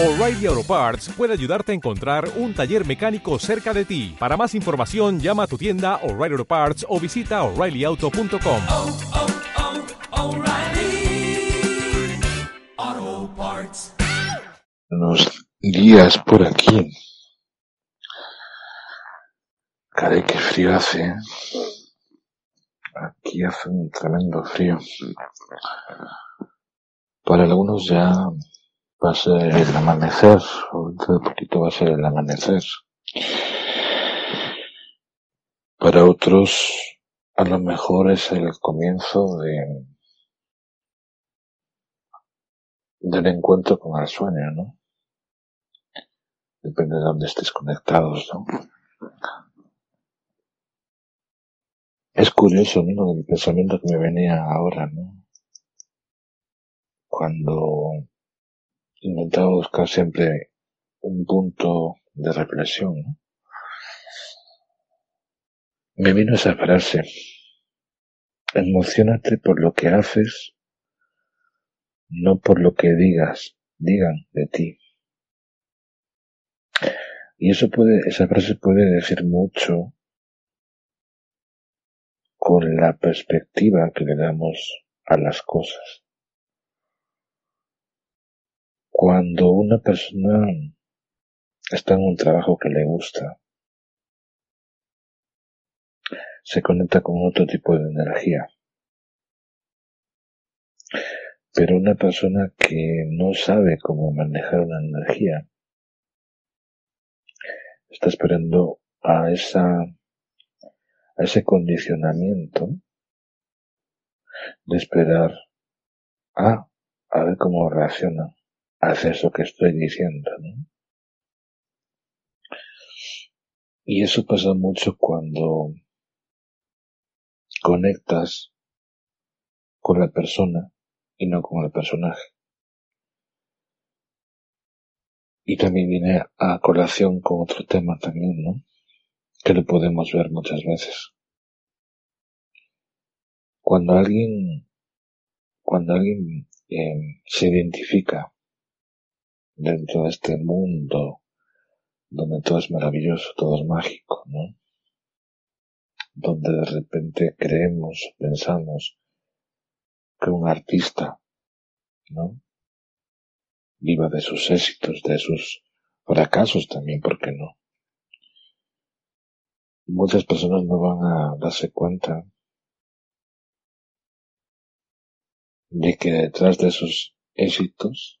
O'Reilly Auto Parts puede ayudarte a encontrar un taller mecánico cerca de ti. Para más información, llama a tu tienda O'Reilly Auto Parts o visita oreillyauto.com. oh, oh, Parts. Unos días por aquí. Caray, qué frío hace. ¿eh? Aquí hace un tremendo frío. Para algunos ya va a ser el amanecer, dentro de poquito va a ser el amanecer. Para otros, a lo mejor es el comienzo de del encuentro con el sueño, ¿no? Depende de dónde estés conectados, ¿no? Es curioso, ¿no? El pensamiento que me venía ahora, ¿no? Cuando intentaba buscar siempre un punto de reflexión. Me vino esa frase. Emocionate por lo que haces, no por lo que digas, digan de ti. Y eso puede, esa frase puede decir mucho con la perspectiva que le damos a las cosas. Cuando una persona está en un trabajo que le gusta, se conecta con otro tipo de energía. Pero una persona que no sabe cómo manejar una energía está esperando a esa a ese condicionamiento de esperar a a ver cómo reacciona hacia eso que estoy diciendo, ¿no? Y eso pasa mucho cuando conectas con la persona y no con el personaje. Y también viene a colación con otro tema también, ¿no? Que lo podemos ver muchas veces. Cuando alguien, cuando alguien eh, se identifica dentro de este mundo donde todo es maravilloso, todo es mágico, ¿no? Donde de repente creemos, pensamos que un artista, ¿no? Viva de sus éxitos, de sus fracasos también, ¿por qué no? Muchas personas no van a darse cuenta de que detrás de esos éxitos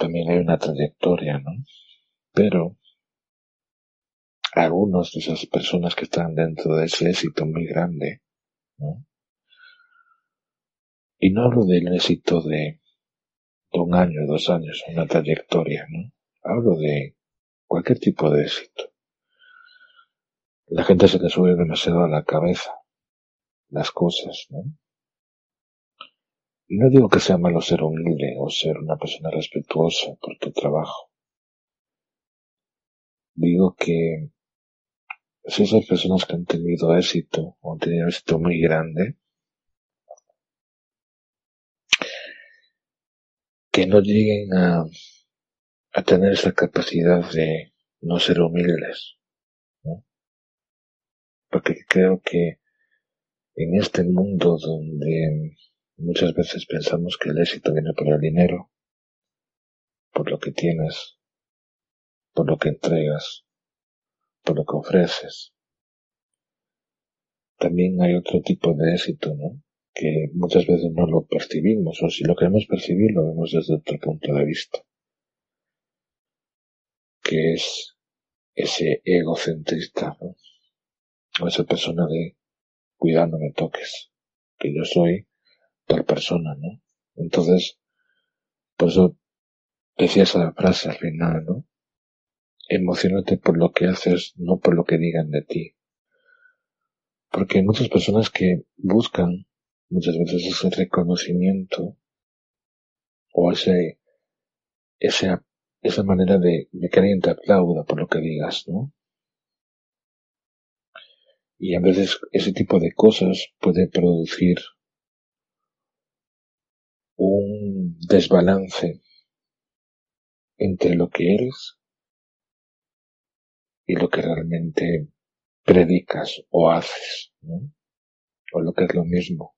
también hay una trayectoria, ¿no? Pero algunos de esas personas que están dentro de ese éxito muy grande, ¿no? Y no hablo del éxito de, un año, dos años, una trayectoria, ¿no? Hablo de cualquier tipo de éxito. La gente se le sube demasiado a la cabeza las cosas, ¿no? Y no digo que sea malo ser humilde o ser una persona respetuosa por tu trabajo. Digo que si esas personas que han tenido éxito o han tenido éxito muy grande, que no lleguen a, a tener esa capacidad de no ser humildes. Porque creo que en este mundo donde muchas veces pensamos que el éxito viene por el dinero, por lo que tienes, por lo que entregas, por lo que ofreces. También hay otro tipo de éxito, ¿no? Que muchas veces no lo percibimos, o si lo queremos percibir, lo vemos desde otro punto de vista. Que es ese egocentrista, ¿no? O esa persona de, cuidado, no me toques, que yo soy tal persona, ¿no? Entonces, por eso decía esa frase al final, ¿no? Emocionate por lo que haces, no por lo que digan de ti. Porque hay muchas personas que buscan muchas veces ese reconocimiento o ese, esa, esa manera de, de que alguien te aplauda por lo que digas, ¿no? Y a veces ese tipo de cosas puede producir un desbalance entre lo que eres y lo que realmente predicas o haces, ¿no? o lo que es lo mismo.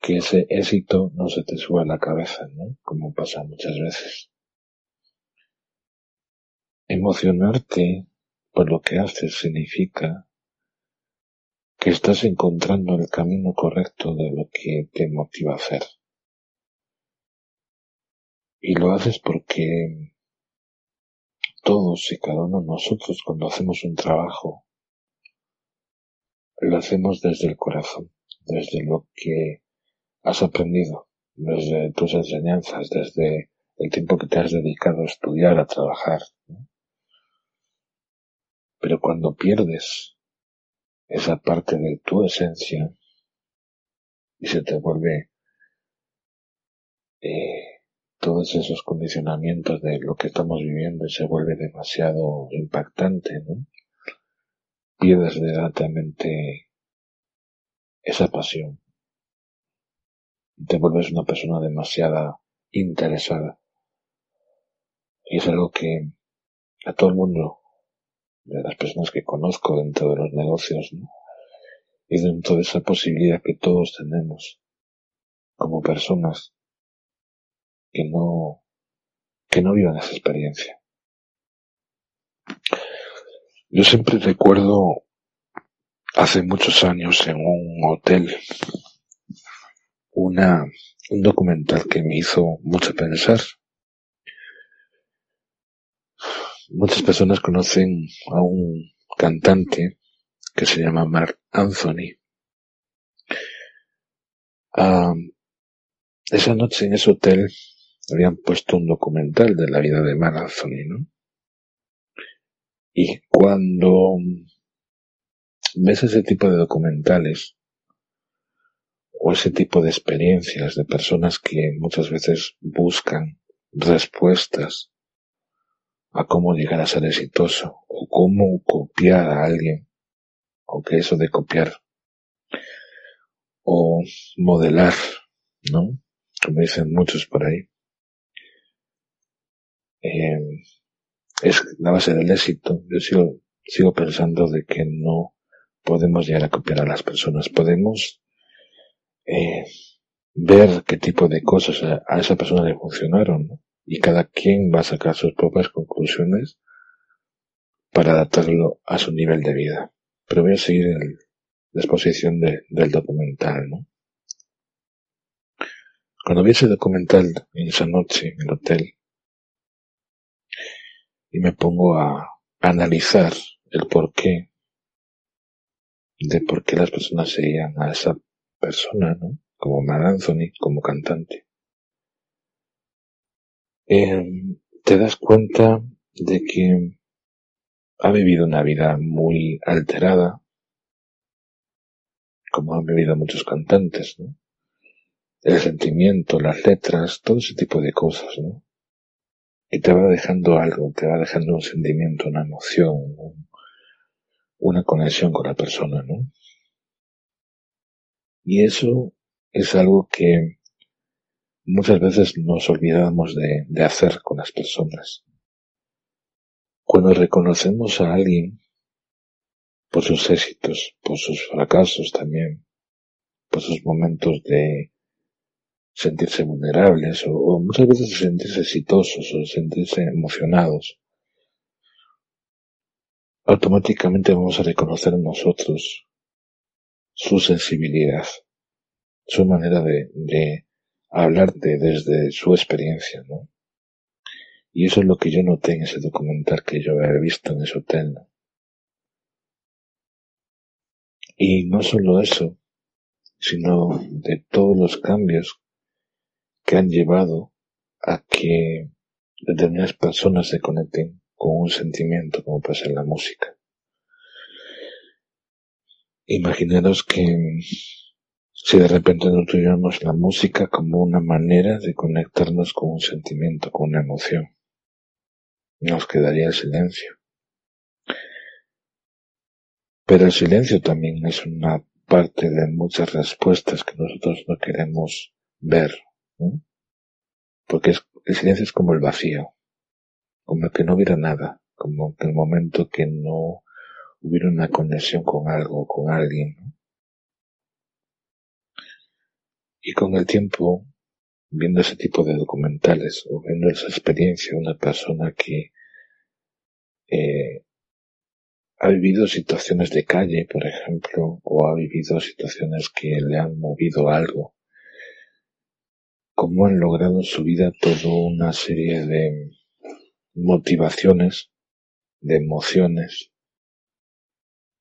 Que ese éxito no se te sube a la cabeza, ¿no? Como pasa muchas veces. Emocionarte por lo que haces significa que estás encontrando el camino correcto de lo que te motiva a hacer. Y lo haces porque todos y cada uno de nosotros cuando hacemos un trabajo, lo hacemos desde el corazón, desde lo que has aprendido, desde tus enseñanzas, desde el tiempo que te has dedicado a estudiar, a trabajar. Pero cuando pierdes esa parte de tu esencia y se te vuelve eh, todos esos condicionamientos de lo que estamos viviendo y se vuelve demasiado impactante, ¿no? Pierdes verdaderamente esa pasión. Te vuelves una persona demasiado interesada. Y es algo que a todo el mundo de las personas que conozco dentro de los negocios, ¿no? Y dentro de esa posibilidad que todos tenemos como personas que no, que no vivan esa experiencia. Yo siempre recuerdo hace muchos años en un hotel una, un documental que me hizo mucho pensar Muchas personas conocen a un cantante que se llama Mark Anthony. Ah, esa noche en ese hotel habían puesto un documental de la vida de Mark Anthony, ¿no? Y cuando ves ese tipo de documentales o ese tipo de experiencias de personas que muchas veces buscan respuestas a cómo llegar a ser exitoso o cómo copiar a alguien, aunque eso de copiar o modelar, ¿no? Como dicen muchos por ahí. Eh, es la base del éxito. Yo sigo, sigo pensando de que no podemos llegar a copiar a las personas. Podemos eh, ver qué tipo de cosas a, a esa persona le funcionaron, ¿no? Y cada quien va a sacar sus propias conclusiones para adaptarlo a su nivel de vida. Pero voy a seguir el, la exposición de, del documental, ¿no? Cuando vi ese documental en esa noche en el hotel y me pongo a analizar el porqué de por qué las personas seguían a esa persona, ¿no? Como Mar Anthony, como cantante eh, te das cuenta de que ha vivido una vida muy alterada, como han vivido muchos cantantes, ¿no? El sentimiento, las letras, todo ese tipo de cosas, ¿no? Y te va dejando algo, te va dejando un sentimiento, una emoción, una conexión con la persona, ¿no? Y eso es algo que muchas veces nos olvidamos de, hacer con las personas. Cuando reconocemos a alguien por sus éxitos, por sus fracasos también, por sus momentos de sentirse vulnerables o, muchas veces sentirse exitosos o sentirse emocionados, automáticamente vamos a reconocer en nosotros su sensibilidad, su manera de hablarte desde su experiencia, ¿no? Y eso es lo que yo noté en ese documental que yo había visto en ese hotel, ¿no? Y no solo eso, sino de todos los cambios que han llevado a que determinadas personas se conecten con un sentimiento como pasa en la música. Imaginaros que si de repente no tuviéramos la música como una manera de conectarnos con un sentimiento, con una emoción, nos quedaría el silencio. Pero el silencio también es una parte de muchas respuestas que nosotros no queremos ver, ¿no? porque el silencio es como el vacío, como que no hubiera nada, como que el momento que no hubiera una conexión con algo, con alguien. Y con el tiempo, viendo ese tipo de documentales o viendo esa experiencia de una persona que eh, ha vivido situaciones de calle, por ejemplo, o ha vivido situaciones que le han movido algo, cómo han logrado en su vida toda una serie de motivaciones, de emociones,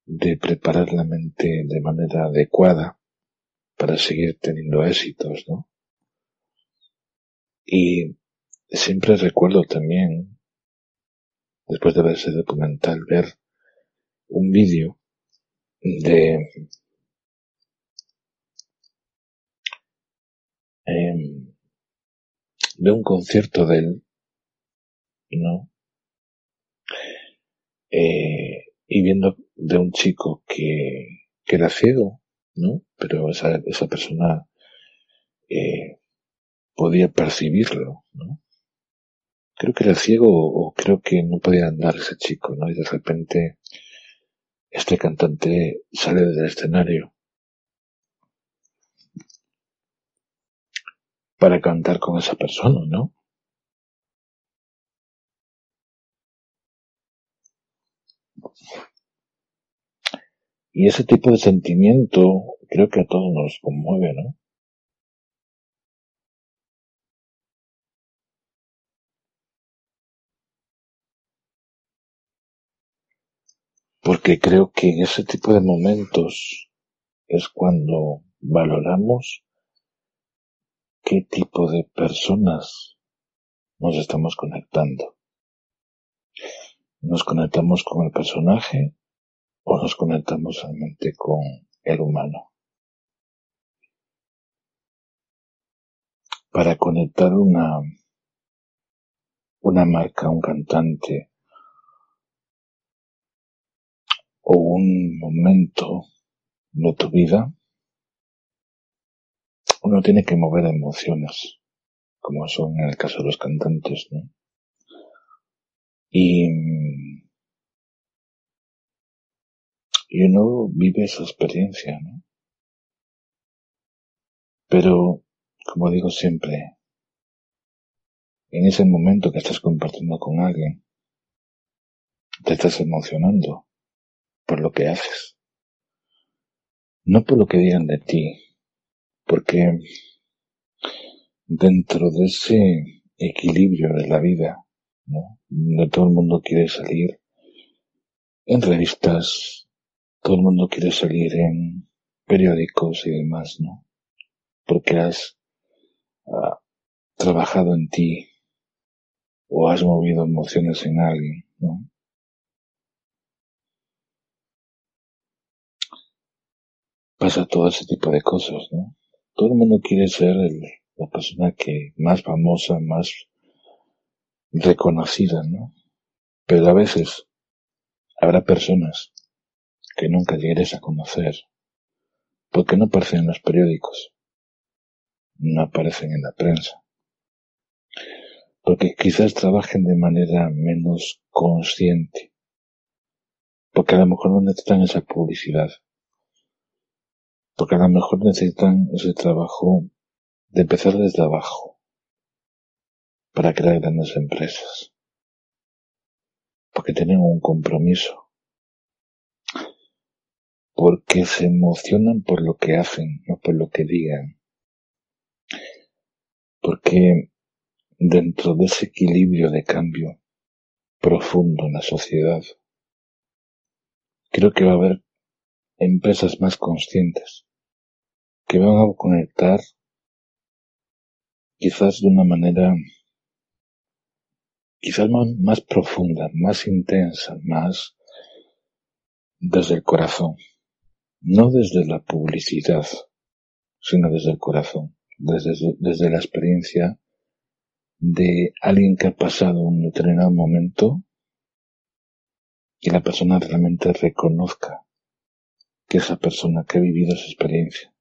de preparar la mente de manera adecuada para seguir teniendo éxitos, ¿no? Y siempre recuerdo también, después de ver ese documental, ver un vídeo de eh, de un concierto de él, ¿no? Eh, y viendo de un chico que, que era ciego, ¿no? Pero esa, esa persona eh, podía percibirlo, ¿no? Creo que era ciego o creo que no podía andar ese chico, ¿no? Y de repente este cantante sale del escenario para cantar con esa persona, ¿no? Y ese tipo de sentimiento creo que a todos nos conmueve, ¿no? Porque creo que en ese tipo de momentos es cuando valoramos qué tipo de personas nos estamos conectando. ¿Nos conectamos con el personaje o nos conectamos solamente con el humano? Para conectar una, una marca, un cantante, o un momento de tu vida, uno tiene que mover emociones, como son en el caso de los cantantes, ¿no? Y, y uno vive esa experiencia, ¿no? Pero, como digo siempre, en ese momento que estás compartiendo con alguien, te estás emocionando por lo que haces. No por lo que digan de ti, porque dentro de ese equilibrio de la vida, ¿no? donde todo el mundo quiere salir en revistas, todo el mundo quiere salir en periódicos y demás, ¿no? Porque has ah, trabajado en ti o has movido emociones en alguien, ¿no? pasa todo ese tipo de cosas, ¿no? Todo el mundo quiere ser la persona que más famosa, más reconocida, ¿no? Pero a veces habrá personas que nunca llegues a conocer porque no aparecen en los periódicos, no aparecen en la prensa, porque quizás trabajen de manera menos consciente, porque a lo mejor no necesitan esa publicidad, porque a lo mejor necesitan ese trabajo de empezar desde abajo para crear grandes empresas, porque tienen un compromiso, porque se emocionan por lo que hacen, no por lo que digan, porque dentro de ese equilibrio de cambio profundo en la sociedad, creo que va a haber empresas más conscientes que van a conectar quizás de una manera quizás más, profunda, más intensa, más desde el corazón, no desde la publicidad, sino desde el corazón, desde, desde la experiencia de alguien que ha pasado un determinado momento y la persona realmente reconozca que esa persona que ha vivido esa experiencia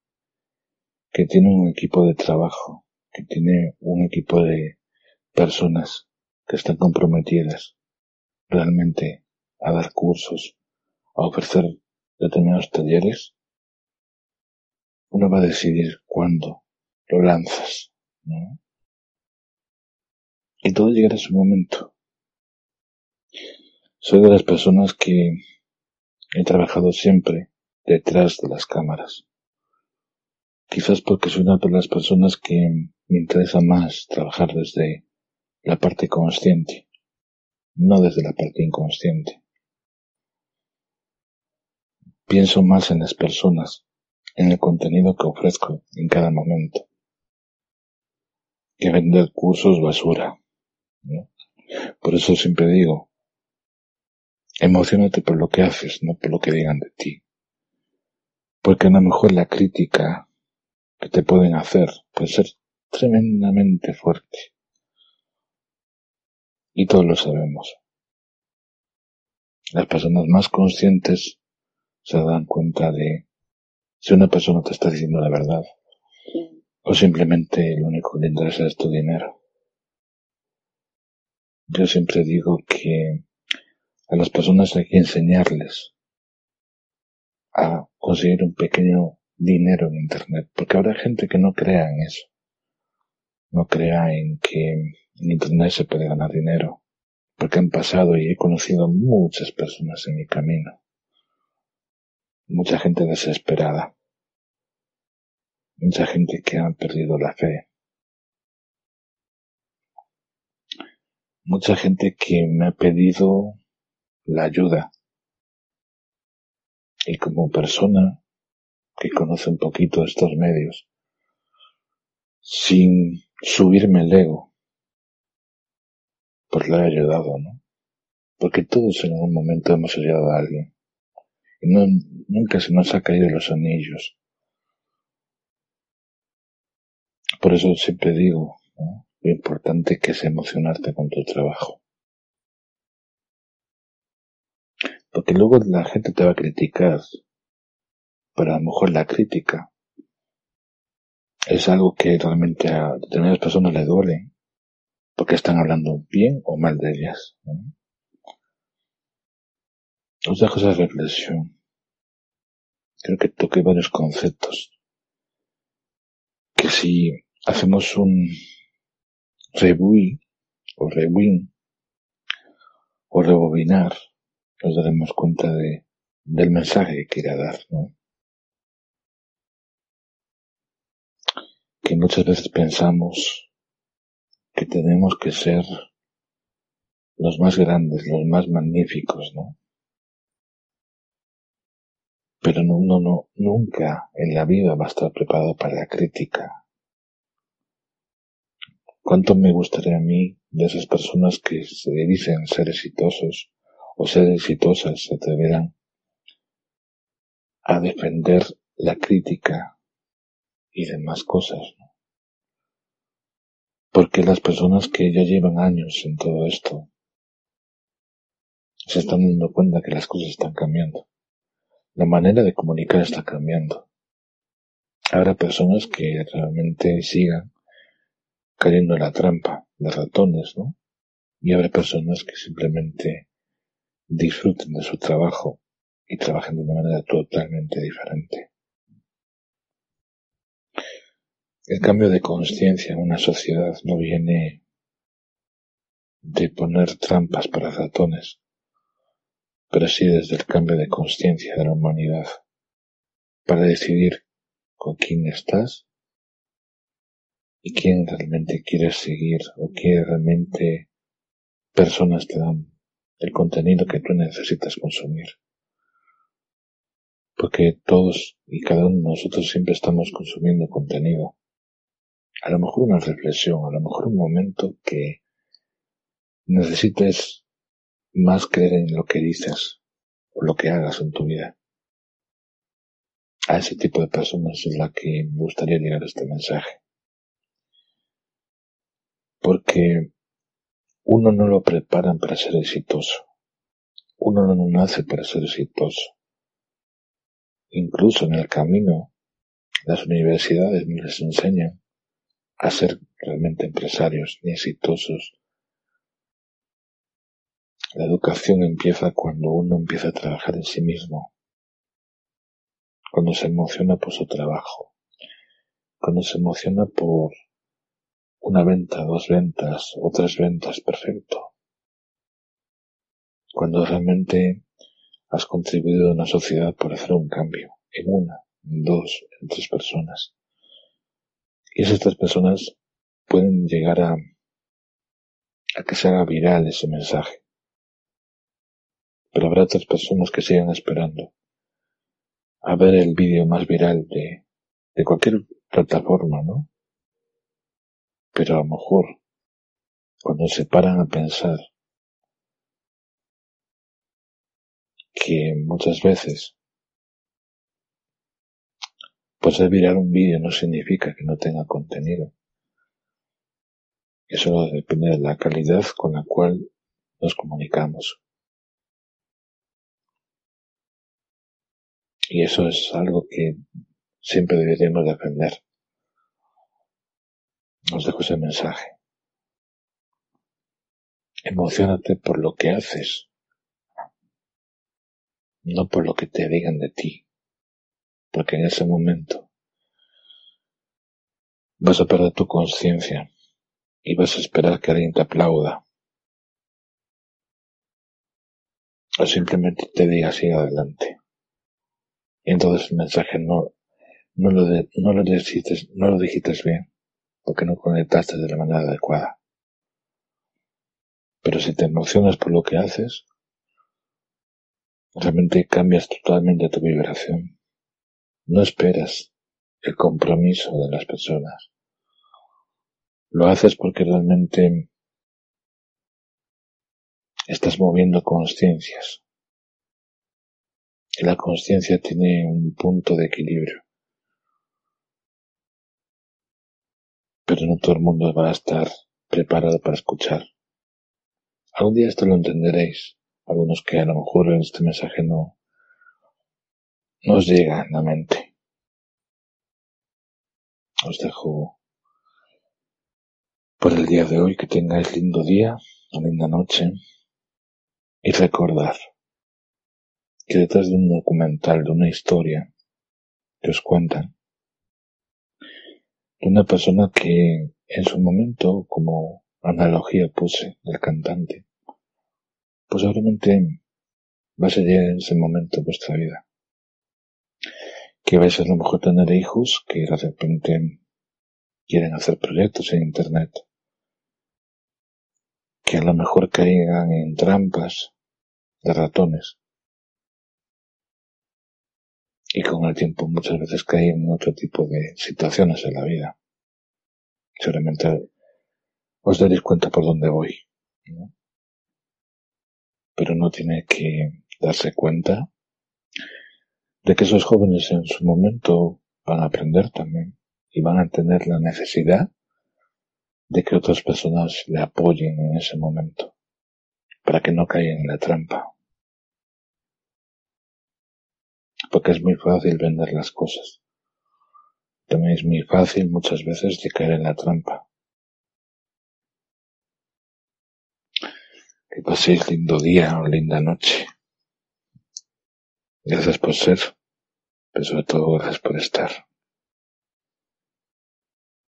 que tiene un equipo de trabajo, que tiene un equipo de, personas que están comprometidas realmente a dar cursos, a ofrecer determinados talleres, uno va a decidir cuándo lo lanzas, ¿no? Y todo llegará a su momento. Soy de las personas que he trabajado siempre detrás de las cámaras. Quizás porque soy una de las personas que me interesa más trabajar desde la parte consciente, no desde la parte inconsciente. Pienso más en las personas, en el contenido que ofrezco en cada momento, que vender cursos basura. Por eso siempre digo, emocionate por lo que haces, no por lo que digan de ti. Porque a lo mejor la crítica que te pueden hacer puede ser tremendamente fuerte. Y todos lo sabemos. Las personas más conscientes se dan cuenta de si una persona te está diciendo la verdad o simplemente lo único que le interesa es tu dinero. Yo siempre digo que a las personas hay que enseñarles a conseguir un pequeño dinero en Internet, porque habrá gente que no crea en eso, no crea en que en Internet se puede ganar dinero, porque han pasado y he conocido muchas personas en mi camino, mucha gente desesperada, mucha gente que ha perdido la fe, mucha gente que me ha pedido la ayuda y como persona que conoce un poquito estos medios, sin subirme el ego, pues le he ayudado, ¿no? Porque todos en algún momento hemos ayudado a alguien. No, nunca se nos ha caído los anillos. Por eso siempre digo, lo importante que es emocionarte con tu trabajo. Porque luego la gente te va a criticar, pero a lo mejor la crítica es algo que realmente a determinadas personas le duele, porque están hablando bien o mal de ellas. Os dejo esa reflexión. Creo que toqué varios conceptos. Que si hacemos un reboot o rewind o rebobinar, nos daremos cuenta de, del mensaje que quiere dar, ¿no? que muchas veces pensamos que tenemos que ser los más grandes, los más magníficos, ¿no? Pero no, no, no, nunca en la vida va a estar preparado para la crítica. ¿Cuánto me gustaría a mí de esas personas que se dicen ser exitosos o ser exitosas se atreverán a defender la crítica y demás cosas. Porque las personas que ya llevan años en todo esto se están dando cuenta que las cosas están cambiando. La manera de comunicar está cambiando. Habrá personas que realmente sigan cayendo en la trampa de ratones, ¿no? Y habrá personas que simplemente disfruten de su trabajo y trabajen de una manera totalmente diferente. El cambio de conciencia en una sociedad no viene de poner trampas para ratones, pero sí desde el cambio de conciencia de la humanidad, para decidir con quién estás y quién realmente quieres seguir o quién realmente personas te dan el contenido que tú necesitas consumir. Porque todos y cada uno de nosotros siempre estamos consumiendo contenido a lo mejor una reflexión, a lo mejor un momento que necesites más creer en lo que dices o lo que hagas en tu vida. A ese tipo de personas es la que me gustaría llegar este mensaje. Porque uno no lo preparan para ser exitoso. Uno no nace para ser exitoso. Incluso en el camino, las universidades les enseñan a ser realmente empresarios ni exitosos. La educación empieza cuando uno empieza a trabajar en sí mismo, cuando se emociona por su trabajo, cuando se emociona por una venta, dos ventas o tres ventas, perfecto. Cuando realmente has contribuido a una sociedad por hacer un cambio, en una, en dos, en tres personas. Y esas tres personas pueden llegar a, a que se haga viral ese mensaje. Pero habrá otras personas que sigan esperando a ver el vídeo más viral de, de cualquier plataforma, ¿no? Pero a lo mejor, cuando se paran a pensar que muchas veces pues el un vídeo no significa que no tenga contenido. Eso depende de la calidad con la cual nos comunicamos. Y eso es algo que siempre deberíamos defender. Os dejo ese mensaje. Emocionate por lo que haces, no por lo que te digan de ti, porque en ese momento vas a perder tu conciencia y vas a esperar que alguien te aplauda o simplemente te diga sigue adelante. Y entonces el mensaje no, lo, dijiste, no lo dijiste bien, porque no conectaste de la manera adecuada. Pero si te emocionas por lo que haces, realmente cambias totalmente tu vibración. No esperas el compromiso de las personas. Lo haces porque realmente estás moviendo conciencias. La conciencia tiene un punto de equilibrio. Pero no todo el mundo va a estar preparado para escuchar. Algún día esto lo entenderéis. Algunos que a lo mejor en este mensaje no, nos llega en la mente. Os dejo por el día de hoy que tengáis lindo día, una linda noche y recordar que detrás de un documental, de una historia que os cuentan, de una persona que en su momento, como analogía puse del cantante, pues va a ser en ese momento de vuestra vida. Que vais a lo mejor tener hijos que de repente quieren hacer proyectos en internet, que a lo mejor caigan en trampas de ratones, y con el tiempo muchas veces caí en otro tipo de situaciones en la vida. Seguramente os daréis cuenta por dónde voy. Pero no tiene que darse cuenta de que esos jóvenes en su momento van a aprender también y van a tener la necesidad de que otras personas le apoyen en ese momento para que no caigan en la trampa porque es muy fácil vender las cosas. También es muy fácil muchas veces de caer en la trampa. Que paséis lindo día o linda noche. Gracias por ser, pero sobre todo gracias por estar.